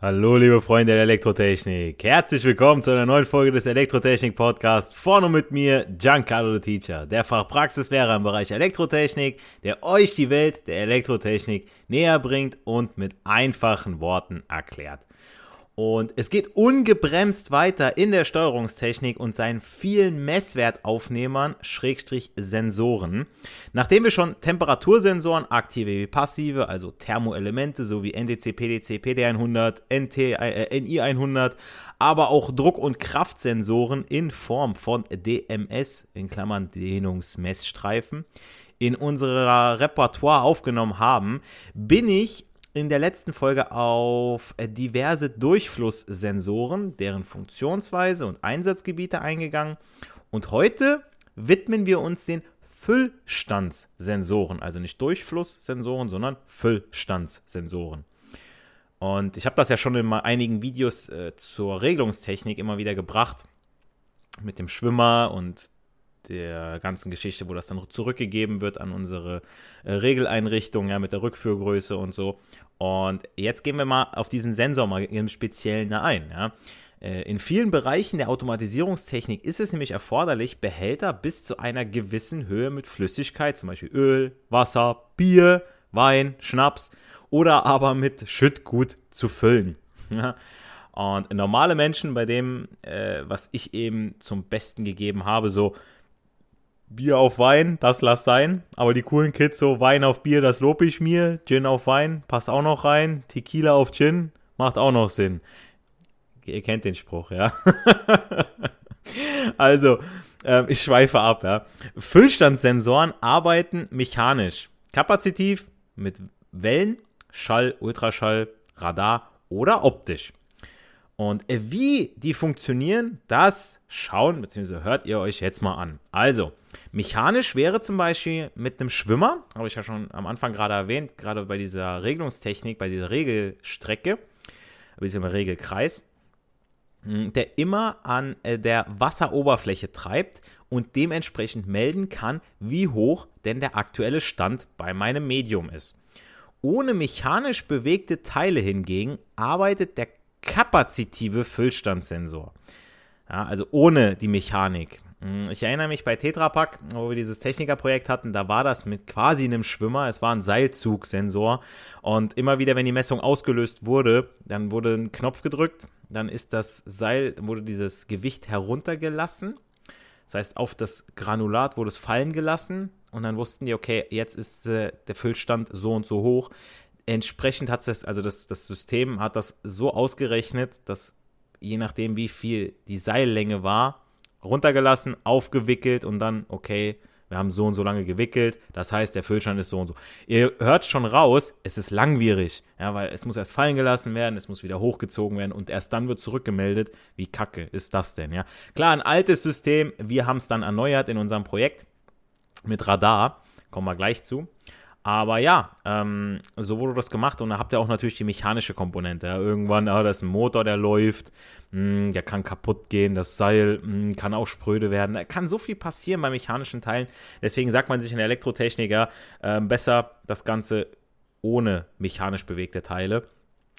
Hallo, liebe Freunde der Elektrotechnik. Herzlich willkommen zu einer neuen Folge des Elektrotechnik Podcasts. Vorne mit mir Giancarlo the Teacher, der Fachpraxislehrer im Bereich Elektrotechnik, der euch die Welt der Elektrotechnik näher bringt und mit einfachen Worten erklärt. Und es geht ungebremst weiter in der Steuerungstechnik und seinen vielen Messwertaufnehmern, Schrägstrich Sensoren. Nachdem wir schon Temperatursensoren, aktive wie passive, also Thermoelemente sowie NDC, PDC, PD100, NT, äh, NI100, aber auch Druck- und Kraftsensoren in Form von DMS, in Klammern Dehnungsmessstreifen, in unserer Repertoire aufgenommen haben, bin ich in der letzten Folge auf diverse Durchflusssensoren, deren Funktionsweise und Einsatzgebiete eingegangen. Und heute widmen wir uns den Füllstandssensoren, also nicht Durchflusssensoren, sondern Füllstandssensoren. Und ich habe das ja schon in einigen Videos äh, zur Regelungstechnik immer wieder gebracht, mit dem Schwimmer und der ganzen Geschichte, wo das dann zurückgegeben wird an unsere äh, Regeleinrichtung, ja, mit der Rückführgröße und so. Und jetzt gehen wir mal auf diesen Sensor mal im Speziellen ein, ja. Äh, in vielen Bereichen der Automatisierungstechnik ist es nämlich erforderlich, Behälter bis zu einer gewissen Höhe mit Flüssigkeit, zum Beispiel Öl, Wasser, Bier, Wein, Schnaps oder aber mit Schüttgut zu füllen. Ja. Und normale Menschen, bei dem, äh, was ich eben zum Besten gegeben habe, so Bier auf Wein, das lass sein. Aber die coolen Kids so, Wein auf Bier, das lob ich mir. Gin auf Wein, passt auch noch rein. Tequila auf Gin, macht auch noch Sinn. Ihr kennt den Spruch, ja. also, äh, ich schweife ab, ja. Füllstandssensoren arbeiten mechanisch. Kapazitiv mit Wellen, Schall, Ultraschall, Radar oder optisch. Und wie die funktionieren, das schauen bzw. hört ihr euch jetzt mal an. Also, mechanisch wäre zum Beispiel mit einem Schwimmer, habe ich ja schon am Anfang gerade erwähnt, gerade bei dieser Regelungstechnik, bei dieser Regelstrecke, bzw. Regelkreis, hm, der immer an äh, der Wasseroberfläche treibt und dementsprechend melden kann, wie hoch denn der aktuelle Stand bei meinem Medium ist. Ohne mechanisch bewegte Teile hingegen arbeitet der kapazitive Füllstandssensor. Ja, also ohne die Mechanik. Hm, ich erinnere mich bei Tetrapack, wo wir dieses Technikerprojekt hatten, da war das mit quasi einem Schwimmer. Es war ein Seilzugsensor. Und immer wieder, wenn die Messung ausgelöst wurde, dann wurde ein Knopf gedrückt, dann ist das Seil, wurde dieses Gewicht heruntergelassen. Das heißt, auf das Granulat wurde es fallen gelassen und dann wussten die, okay, jetzt ist äh, der Füllstand so und so hoch entsprechend hat es, also das, das System hat das so ausgerechnet, dass je nachdem, wie viel die Seillänge war, runtergelassen, aufgewickelt und dann, okay, wir haben so und so lange gewickelt, das heißt, der Füllstand ist so und so. Ihr hört schon raus, es ist langwierig, ja, weil es muss erst fallen gelassen werden, es muss wieder hochgezogen werden und erst dann wird zurückgemeldet. Wie kacke ist das denn, ja? Klar, ein altes System, wir haben es dann erneuert in unserem Projekt mit Radar, kommen wir gleich zu. Aber ja, ähm, so wurde das gemacht und da habt ihr auch natürlich die mechanische Komponente. Ja. Irgendwann, ah, da ist ein Motor, der läuft, mh, hm, der kann kaputt gehen, das Seil mh, hm, kann auch spröde werden. Da kann so viel passieren bei mechanischen Teilen. Deswegen sagt man sich in der Elektrotechnik ja, äh, besser das Ganze ohne mechanisch bewegte Teile.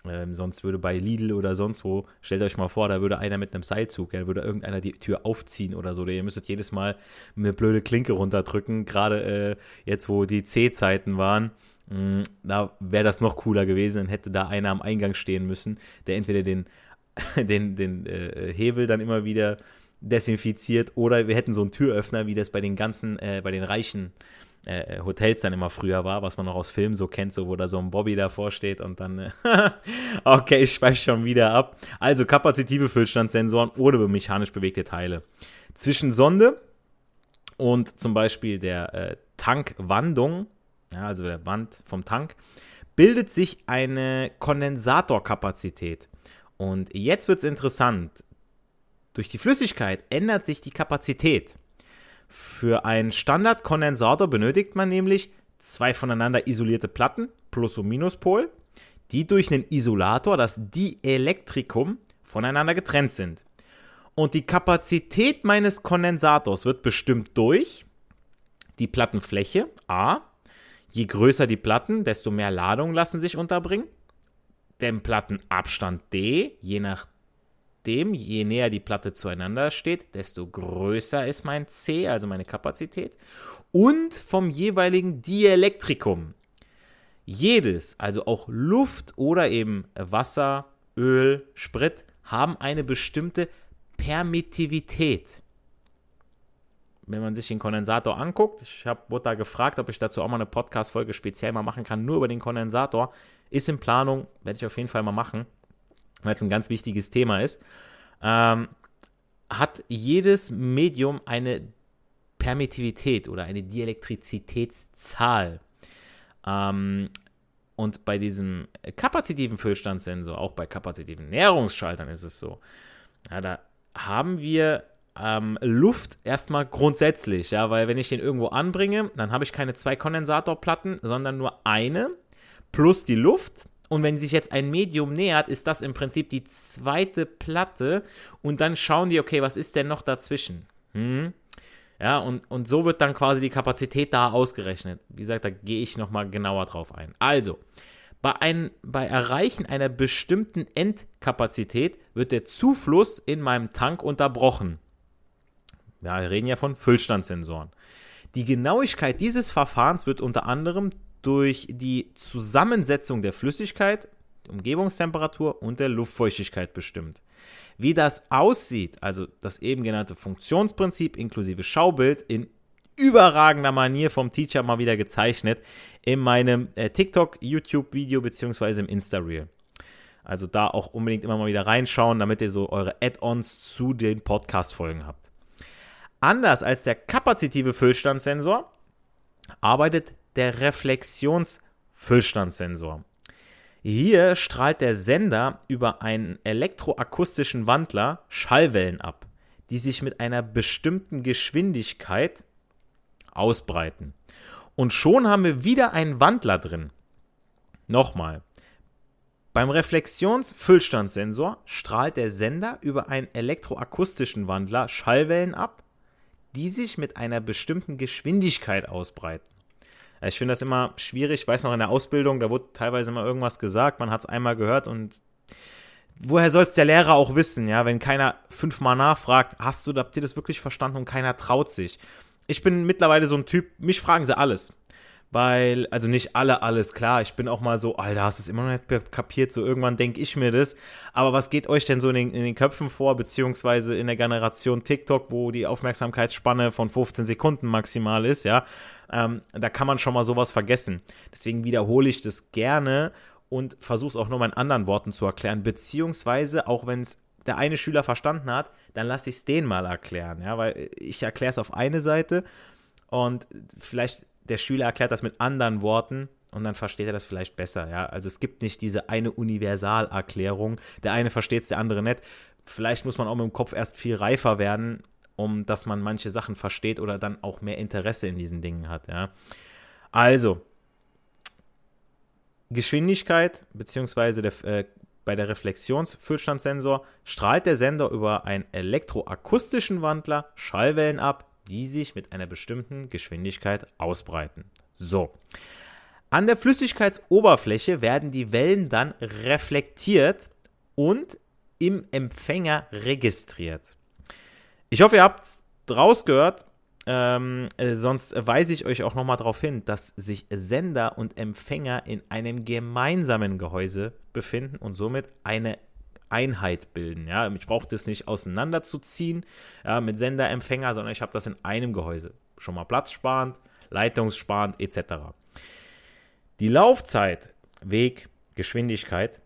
Ähm, sonst würde bei Lidl oder sonst wo, stellt euch mal vor, da würde einer mit einem Seilzug, ja, würde irgendeiner die Tür aufziehen oder so. Ihr müsstet jedes Mal eine blöde Klinke runterdrücken. Gerade äh, jetzt, wo die C-Zeiten waren, mh, mm, da wäre das noch cooler gewesen. Dann hätte da einer am Eingang stehen müssen, der entweder den, den, den äh, Hebel dann immer wieder desinfiziert oder wir hätten so einen Türöffner, wie das bei den ganzen, äh, bei den reichen äh, äh, Hotels dann immer früher war, was man noch aus Filmen so kennt, so wo da so ein Bobby davor steht und dann, äh, okay, ich schweife schon wieder ab. Also kapazitive Füllstandssensoren ohne mechanisch bewegte Teile. Zwischen Sonde und zum Beispiel der äh, Tankwandung, ja, also der Wand vom Tank, bildet sich eine Kondensatorkapazität. Und jetzt wird es interessant. Durch die Flüssigkeit ändert sich die Kapazität. Für einen Standardkondensator benötigt man nämlich zwei voneinander isolierte Platten, Plus- und Minuspol, die durch einen Isolator, das Dielektrikum, voneinander getrennt sind. Und die Kapazität meines Kondensators wird bestimmt durch die Plattenfläche A. Je größer die Platten, desto mehr Ladung lassen sich unterbringen. Den Plattenabstand D, je nach dem, je näher die Platte zueinander steht, desto größer ist mein C, also meine Kapazität. Und vom jeweiligen Dielektrikum. Jedes, also auch Luft oder eben Wasser, Öl, Sprit, haben eine bestimmte Permittivität. Wenn man sich den Kondensator anguckt, ich habe wurde da gefragt, ob ich dazu auch mal eine Podcast-Folge speziell mal machen kann, nur über den Kondensator. Ist in Planung, werde ich auf jeden Fall mal machen weil es ein ganz wichtiges Thema ist, ähm, hat jedes Medium eine Permittivität oder eine Dielektrizitätszahl. Ähm, und bei diesem kapazitiven Füllstandssensor, auch bei kapazitiven Näherungsschaltern ist es so, ja, da haben wir ähm, Luft erstmal grundsätzlich, ja, weil wenn ich den irgendwo anbringe, dann habe ich keine zwei Kondensatorplatten, sondern nur eine plus die Luft und wenn sich jetzt ein Medium nähert, ist das im Prinzip die zweite Platte. Und dann schauen die, okay, was ist denn noch dazwischen? Hm? Ja, und, und so wird dann quasi die Kapazität da ausgerechnet. Wie gesagt, da gehe ich nochmal genauer drauf ein. Also, bei, ein, bei Erreichen einer bestimmten Endkapazität wird der Zufluss in meinem Tank unterbrochen. Ja, wir reden ja von Füllstandssensoren. Die Genauigkeit dieses Verfahrens wird unter anderem durch die Zusammensetzung der Flüssigkeit, Umgebungstemperatur und der Luftfeuchtigkeit bestimmt. Wie das aussieht, also das eben genannte Funktionsprinzip inklusive Schaubild in überragender Manier vom Teacher mal wieder gezeichnet in meinem äh, TikTok, YouTube-Video beziehungsweise im Insta-Reel. Also da auch unbedingt immer mal wieder reinschauen, damit ihr so eure Add-ons zu den Podcast-Folgen habt. Anders als der kapazitive Füllstandssensor arbeitet der Reflexionsfüllstandssensor. Hier strahlt der Sender über einen elektroakustischen Wandler Schallwellen ab, die sich mit einer bestimmten Geschwindigkeit ausbreiten. Und schon haben wir wieder einen Wandler drin. Nochmal. Beim Reflexionsfüllstandssensor strahlt der Sender über einen elektroakustischen Wandler Schallwellen ab, die sich mit einer bestimmten Geschwindigkeit ausbreiten. Ich finde das immer schwierig. Ich weiß noch in der Ausbildung, da wurde teilweise mal irgendwas gesagt, man hat es einmal gehört und woher soll es der Lehrer auch wissen, ja, wenn keiner fünfmal nachfragt, hast du, habt ihr das wirklich verstanden und keiner traut sich. Ich bin mittlerweile so ein Typ, mich fragen sie alles weil, also nicht alle alles, klar, ich bin auch mal so, Alter, hast du es immer noch nicht kapiert, so irgendwann denke ich mir das, aber was geht euch denn so in den, in den, Köpfen vor, beziehungsweise in der Generation TikTok, wo die Aufmerksamkeitsspanne von 15 Sekunden maximal ist, ja, ähm, da kann man schon mal sowas vergessen. Deswegen wiederhole ich das gerne und versuche es auch nur mal in anderen Worten zu erklären, beziehungsweise auch wenn es der eine Schüler verstanden hat, dann lasse ich es den mal erklären, ja, weil ich erkläre es auf eine Seite und vielleicht der Schüler erklärt das mit anderen Worten und dann versteht er das vielleicht besser. Ja? Also es gibt nicht diese eine Universalerklärung. Der eine versteht es, der andere nicht. Vielleicht muss man auch mit dem Kopf erst viel reifer werden, um dass man manche Sachen versteht oder dann auch mehr Interesse in diesen Dingen hat. Ja? Also, Geschwindigkeit beziehungsweise der, äh, bei der Reflexionsfüllstandssensor strahlt der Sender über einen elektroakustischen Wandler Schallwellen ab, die sich mit einer bestimmten Geschwindigkeit ausbreiten. So. An der Flüssigkeitsoberfläche werden die Wellen dann reflektiert und im Empfänger registriert. Ich hoffe, ihr habt draus gehört. Ähm, äh, sonst weise ich euch auch nochmal darauf hin, dass sich Sender und Empfänger in einem gemeinsamen Gehäuse befinden und somit eine Einheit bilden. Ja? Ich brauche das nicht auseinanderzuziehen ja, mit Sender, Empfänger, sondern ich habe das in einem Gehäuse. Schon mal platzsparend, leitungssparend etc. Die Laufzeit, Weg, Geschwindigkeit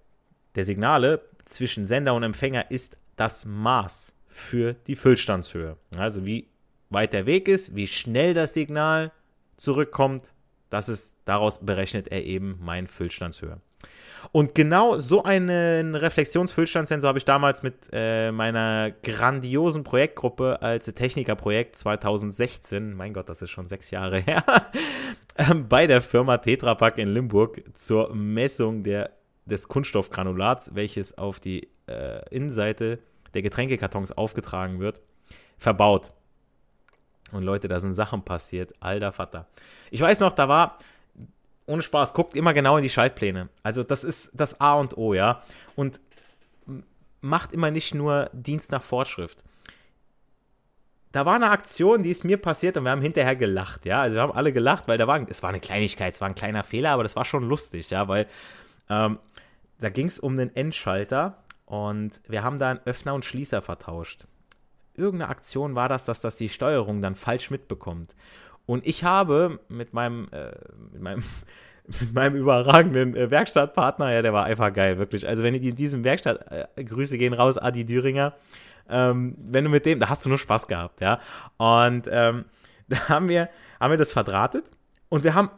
der Signale zwischen Sender und Empfänger ist das Maß für die Füllstandshöhe. Also wie weit der Weg ist, wie schnell das Signal zurückkommt, das ist, daraus berechnet er eben meine Füllstandshöhe. Und genau so einen Reflexionsfüllstandssensor habe ich damals mit äh, meiner grandiosen Projektgruppe als Technikerprojekt 2016, mein Gott, das ist schon sechs Jahre her, bei der Firma Tetra Pak in Limburg zur Messung der, des Kunststoffgranulats, welches auf die äh, Innenseite der Getränkekartons aufgetragen wird, verbaut. Und Leute, da sind Sachen passiert. Alter Vater. Ich weiß noch, da war, ohne Spaß, guckt immer genau in die Schaltpläne. Also das ist das A und O, ja. Und macht immer nicht nur Dienst nach Vorschrift. Da war eine Aktion, die ist mir passiert und wir haben hinterher gelacht, ja. Also wir haben alle gelacht, weil da war, es war eine Kleinigkeit, es war ein kleiner Fehler, aber das war schon lustig, ja, weil ähm, da ging es um einen Endschalter und wir haben da einen Öffner und Schließer vertauscht. Irgendeine Aktion war das, dass das die Steuerung dann falsch mitbekommt. Und ich habe mit meinem, äh, mit meinem, mit meinem überragenden äh, Werkstattpartner, ja, der war einfach geil, wirklich. Also, wenn ich in diesem Werkstatt, äh, Grüße gehen raus, Adi Düringer, ähm, wenn du mit dem, da hast du nur Spaß gehabt, ja. Und ähm, da haben wir, haben wir das verdrahtet und wir haben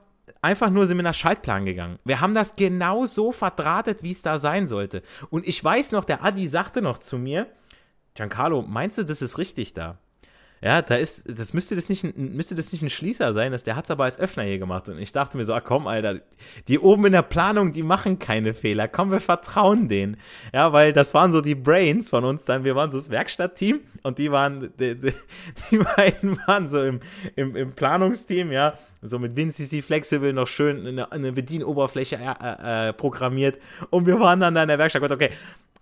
einfach nur sind wir nach Schaltplan gegangen. Wir haben das genau so verdrahtet, wie es da sein sollte. Und ich weiß noch, der Adi sagte noch zu mir, Giancarlo, meinst du, das ist richtig da? Ja, da ist, das müsste das nicht, müsste das nicht ein Schließer sein, das, der hat es aber als Öffner hier gemacht. Und ich dachte mir so, ah, komm, Alter, die oben in der Planung, die machen keine Fehler. Komm, wir vertrauen denen. Ja, weil das waren so die Brains von uns dann. Wir waren so das Werkstattteam und die waren, die, die, die beiden waren so im, im, im, Planungsteam, ja, so mit WinCC Flexible noch schön eine, eine Bedienoberfläche äh, äh, programmiert. Und wir waren dann da in der Werkstatt, okay.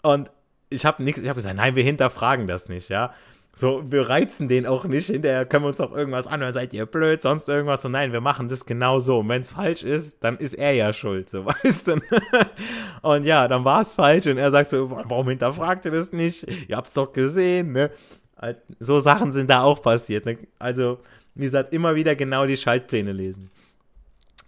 Und ich habe nichts, ich habe gesagt, nein, wir hinterfragen das nicht, ja. So, wir reizen den auch nicht. Hinterher können wir uns auch irgendwas anhören, seid ihr blöd, sonst irgendwas. Und nein, wir machen das genau so. Und wenn es falsch ist, dann ist er ja schuld, so weißt du. und ja, dann war es falsch. Und er sagt so, warum hinterfragt ihr das nicht? Ihr habt es doch gesehen, ne? So Sachen sind da auch passiert. Ne? Also, wie gesagt, immer wieder genau die Schaltpläne lesen.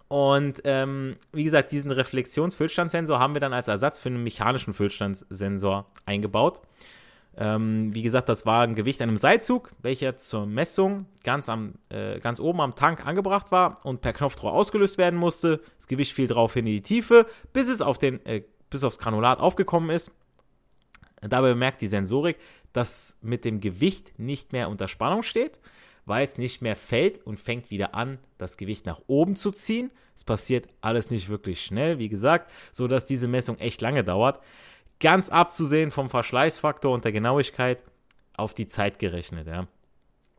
Und ähm, wie gesagt, diesen Reflexionsfüllstandssensor haben wir dann als Ersatz für einen mechanischen Füllstandssensor eingebaut. Ähm, wie gesagt, das war ein Gewicht an einem Seilzug, welcher zur Messung ganz, am, äh, ganz oben am Tank angebracht war und per Knopfdruck ausgelöst werden musste. Das Gewicht fiel daraufhin in die Tiefe, bis es auf den, äh, bis aufs Granulat aufgekommen ist. Dabei bemerkt die Sensorik, dass mit dem Gewicht nicht mehr unter Spannung steht, weil es nicht mehr fällt und fängt wieder an, das Gewicht nach oben zu ziehen. Es passiert alles nicht wirklich schnell, wie gesagt, so dass diese Messung echt lange dauert ganz abzusehen vom Verschleißfaktor und der Genauigkeit auf die Zeit gerechnet, ja.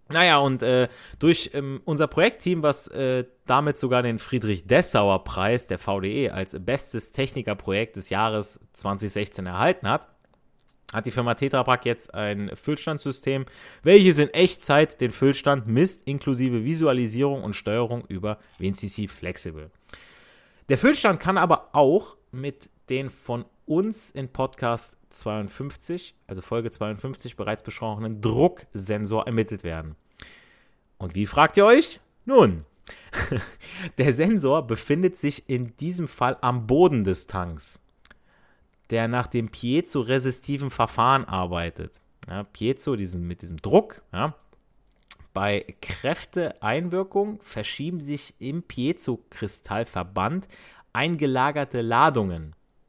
Naja, und äh, durch ähm, unser Projektteam, was äh, damit sogar den Friedrich-Dessauer-Preis der VDE als bestes Technikerprojekt des Jahres 2016 erhalten hat, hat die Firma Tetra Pak jetzt ein Füllstandssystem, welches in Echtzeit den Füllstand misst, inklusive Visualisierung und Steuerung über WinCC Flexible. Der Füllstand kann aber auch mit den von uns in Podcast 52, also Folge 52 bereits besprochenen Drucksensor ermittelt werden. Und wie fragt ihr euch? Nun, der Sensor befindet sich in diesem Fall am Boden des Tanks, der nach dem piezo-resistiven Verfahren arbeitet. Ja, Piezo diesen, mit diesem Druck. Ja. Bei Kräfteeinwirkung verschieben sich im Piezo-Kristallverband eingelagerte Ladungen.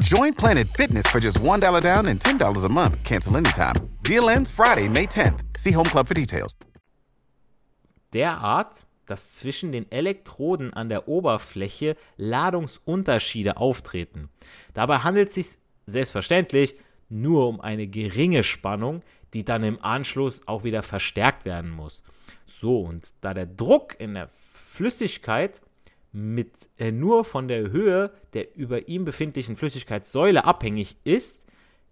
Join Planet Fitness for just $1 down and $10 a month. Cancel anytime. Deal ends Friday, May 10th. See Home Club for details. Derart, dass zwischen den Elektroden an der Oberfläche Ladungsunterschiede auftreten. Dabei handelt es sich selbstverständlich nur um eine geringe Spannung, die dann im Anschluss auch wieder verstärkt werden muss. So, und da der Druck in der Flüssigkeit mit äh, nur von der Höhe der über ihm befindlichen Flüssigkeitssäule abhängig ist,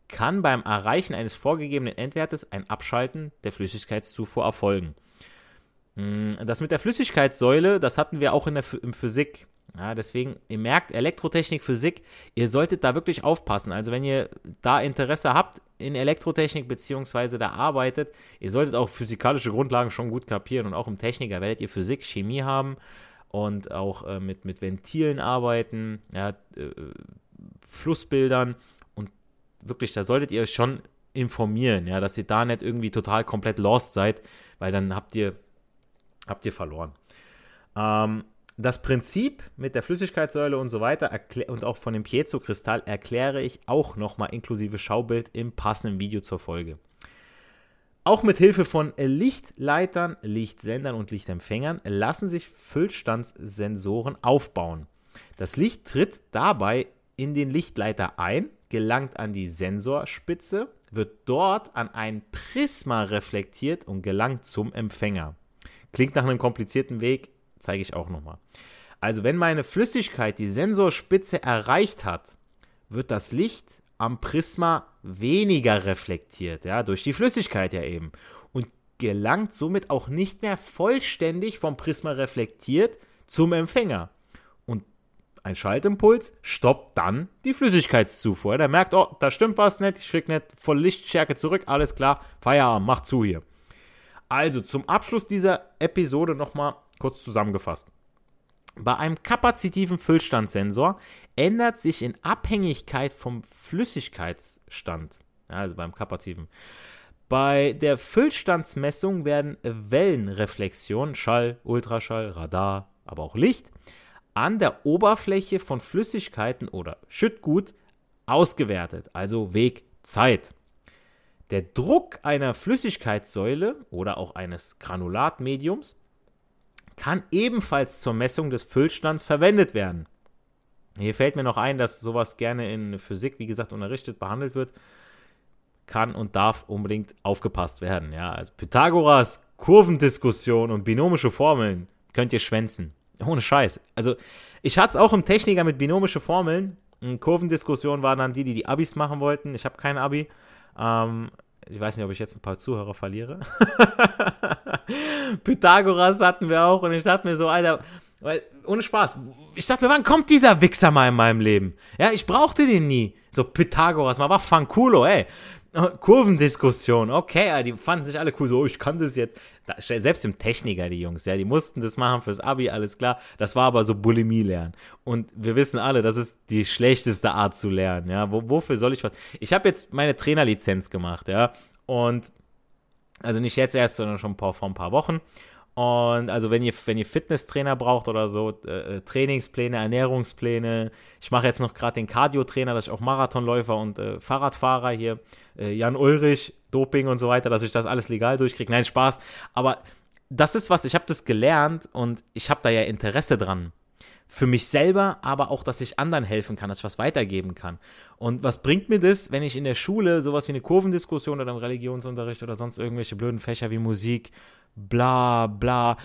kann beim Erreichen eines vorgegebenen Endwertes ein Abschalten der Flüssigkeitszufuhr erfolgen. Hm, das mit der Flüssigkeitssäule, das hatten wir auch in der im Physik. Ja, deswegen, ihr merkt, Elektrotechnik, Physik, ihr solltet da wirklich aufpassen. Also wenn ihr da Interesse habt in Elektrotechnik beziehungsweise da arbeitet, ihr solltet auch physikalische Grundlagen schon gut kapieren und auch im Techniker werdet ihr Physik, Chemie haben und auch äh, mit, mit Ventilen arbeiten, ja, äh, Flussbildern und wirklich, da solltet ihr euch schon informieren, ja, dass ihr da nicht irgendwie total komplett lost seid, weil dann habt ihr, habt ihr verloren. Ähm, das Prinzip mit der Flüssigkeitssäule und so weiter und auch von dem Piezo-Kristall erkläre ich auch nochmal inklusive Schaubild im passenden Video zur Folge. Auch mit Hilfe von Lichtleitern, Lichtsendern und Lichtempfängern lassen sich Füllstandssensoren aufbauen. Das Licht tritt dabei in den Lichtleiter ein, gelangt an die Sensorspitze, wird dort an ein Prisma reflektiert und gelangt zum Empfänger. Klingt nach einem komplizierten Weg, zeige ich auch nochmal. Also wenn meine Flüssigkeit die Sensorspitze erreicht hat, wird das Licht am Prisma weniger reflektiert, ja, durch die Flüssigkeit ja eben. Und gelangt somit auch nicht mehr vollständig vom Prisma reflektiert zum Empfänger. Und ein Schaltimpuls stoppt dann die Flüssigkeitszufuhr. Der merkt, oh, da stimmt was nicht, ich krieg nicht voll Lichtstärke zurück, alles klar, Feierabend, mach zu hier. Also zum Abschluss dieser Episode nochmal kurz zusammengefasst. Bei einem kapazitiven Füllstandssensor ändert sich in Abhängigkeit vom Flüssigkeitsstand, also beim kapazitiven. Bei der Füllstandsmessung werden Wellenreflexion, Schall, Ultraschall, Radar, aber auch Licht an der Oberfläche von Flüssigkeiten oder Schüttgut ausgewertet, also Weg, Zeit. Der Druck einer Flüssigkeitssäule oder auch eines Granulatmediums kann ebenfalls zur Messung des Füllstands verwendet werden. Hier fällt mir noch ein, dass sowas gerne in Physik, wie gesagt, unterrichtet, behandelt wird. Kann und darf unbedingt aufgepasst werden. Ja, also Pythagoras Kurvendiskussion und binomische Formeln könnt ihr schwänzen. Ohne Scheiß. Also, ich hatte es auch im Techniker mit binomische Formeln. Kurvendiskussion waren dann die, die die Abis machen wollten. Ich habe kein Abi. Ähm, ich weiß nicht, ob ich jetzt ein paar Zuhörer verliere. Pythagoras hatten wir auch und ich dachte mir so, Alter, weil, ohne Spaß, ich dachte mir, wann kommt dieser Wichser mal in meinem Leben? Ja, ich brauchte den nie. So Pythagoras, mal war Fanculo, ey. Kurvendiskussion, okay, die fanden sich alle cool, so, oh, ich kann das jetzt. Da, selbst im Techniker, die Jungs, ja, die mussten das machen fürs Abi, alles klar. Das war aber so Bulimie lernen. Und wir wissen alle, das ist die schlechteste Art zu lernen, ja. Wo, wofür soll ich was? Ich habe jetzt meine Trainerlizenz gemacht, ja. Und, also nicht jetzt erst, sondern schon vor ein paar Wochen. Und also wenn ihr, wenn ihr Fitnesstrainer braucht oder so, äh, äh Trainingspläne, Ernährungspläne, ich mache jetzt noch gerade den Cardio-Trainer, dass ich auch Marathonläufer und äh, Fahrradfahrer hier, äh, Jan Ulrich, Doping und so weiter, dass ich das alles legal durchkriege. Nein, Spaß. Aber das ist was, ich habe das gelernt und ich habe da ja Interesse dran. Für mich selber, aber auch, dass ich anderen helfen kann, dass ich was weitergeben kann. Und was bringt mir das, wenn ich in der Schule sowas wie eine Kurvendiskussion oder im Religionsunterricht oder sonst irgendwelche blöden Fächer wie Musik, bla bla.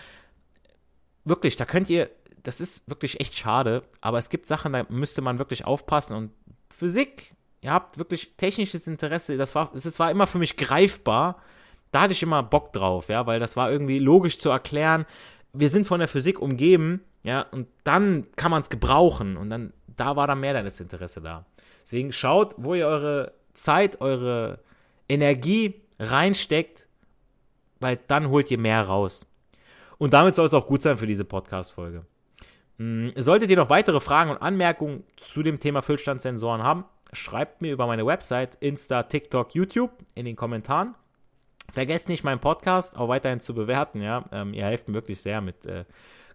Wirklich, da könnt ihr, das ist wirklich echt schade, aber es gibt Sachen, da müsste man wirklich aufpassen und Physik, ihr habt wirklich technisches Interesse, das war, es war immer für mich greifbar, da hatte ich immer Bock drauf, ja, weil das war irgendwie logisch zu erklären. Wir sind von der Physik umgeben, ja, und dann kann man es gebrauchen und dann, da war dann mehr das Interesse da. Deswegen schaut, wo ihr eure Zeit, eure Energie reinsteckt weil dann holt ihr mehr raus. Und damit soll es auch gut sein für diese Podcast-Folge. Hm, solltet ihr noch weitere Fragen und Anmerkungen zu dem Thema Füllstandssensoren haben, schreibt mir über meine Website, Insta, TikTok, YouTube in den Kommentaren. Vergesst nicht, meinen Podcast auch weiterhin zu bewerten. Ja? Ähm, ihr helft mir wirklich sehr mit äh,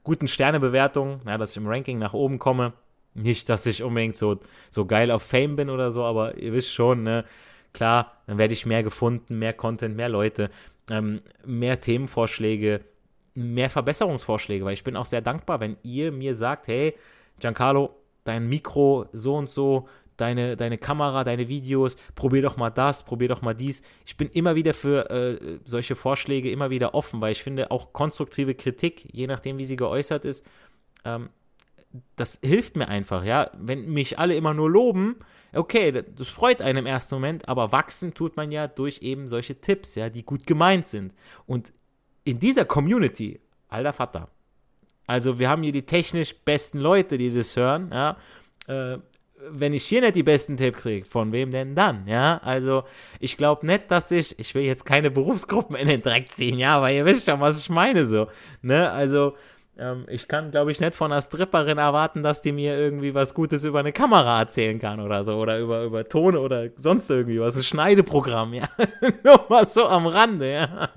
guten Sternebewertungen, ja, dass ich im Ranking nach oben komme. Nicht, dass ich unbedingt so, so geil auf Fame bin oder so, aber ihr wisst schon, ne? klar, dann werde ich mehr gefunden, mehr Content, mehr Leute, ähm, mehr Themenvorschläge, mehr Verbesserungsvorschläge, weil ich bin auch sehr dankbar, wenn ihr mir sagt, hey, Giancarlo, dein Mikro so und so, deine, deine Kamera, deine Videos, probier doch mal das, probier doch mal dies. Ich bin immer wieder für äh, solche Vorschläge immer wieder offen, weil ich finde, auch konstruktive Kritik, je nachdem, wie sie geäußert ist, ähm, das hilft mir einfach, ja. Wenn mich alle immer nur loben, okay, das freut einen im ersten Moment, aber wachsen tut man ja durch eben solche Tipps, ja, die gut gemeint sind. Und in dieser Community, alter Vater, also wir haben hier die technisch besten Leute, die das hören, ja. Äh, wenn ich hier nicht die besten Tipps kriege, von wem denn dann? Ja, also ich glaube nicht, dass ich, ich will jetzt keine Berufsgruppen in den Dreck ziehen, ja, aber ihr wisst schon, was ich meine so. Ne, also ähm, ich kann, glaube ich, nicht von einer Stripperin erwarten, dass die mir irgendwie was Gutes über eine Kamera erzählen kann oder so oder über, über Ton oder sonst irgendwie was, ein Schneideprogramm, ja. Nur mal so am Rande, ja.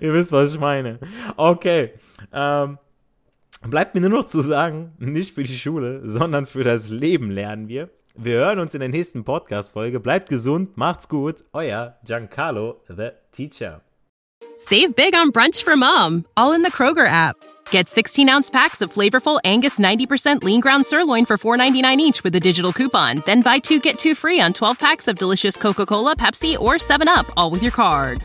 ihr wisst, was ich meine. Okay, ähm, Bleibt mir nur noch zu sagen, nicht für die Schule, sondern für das Leben lernen wir. Wir hören uns in der nächsten Podcast-Folge. Bleibt gesund, macht's gut. Euer Giancarlo, the teacher. Save big on brunch for mom, all in the Kroger app. Get 16 ounce packs of flavorful Angus 90% lean ground sirloin for $4.99 each with a digital coupon. Then buy two get two free on 12 packs of delicious Coca Cola, Pepsi, or 7UP, all with your card.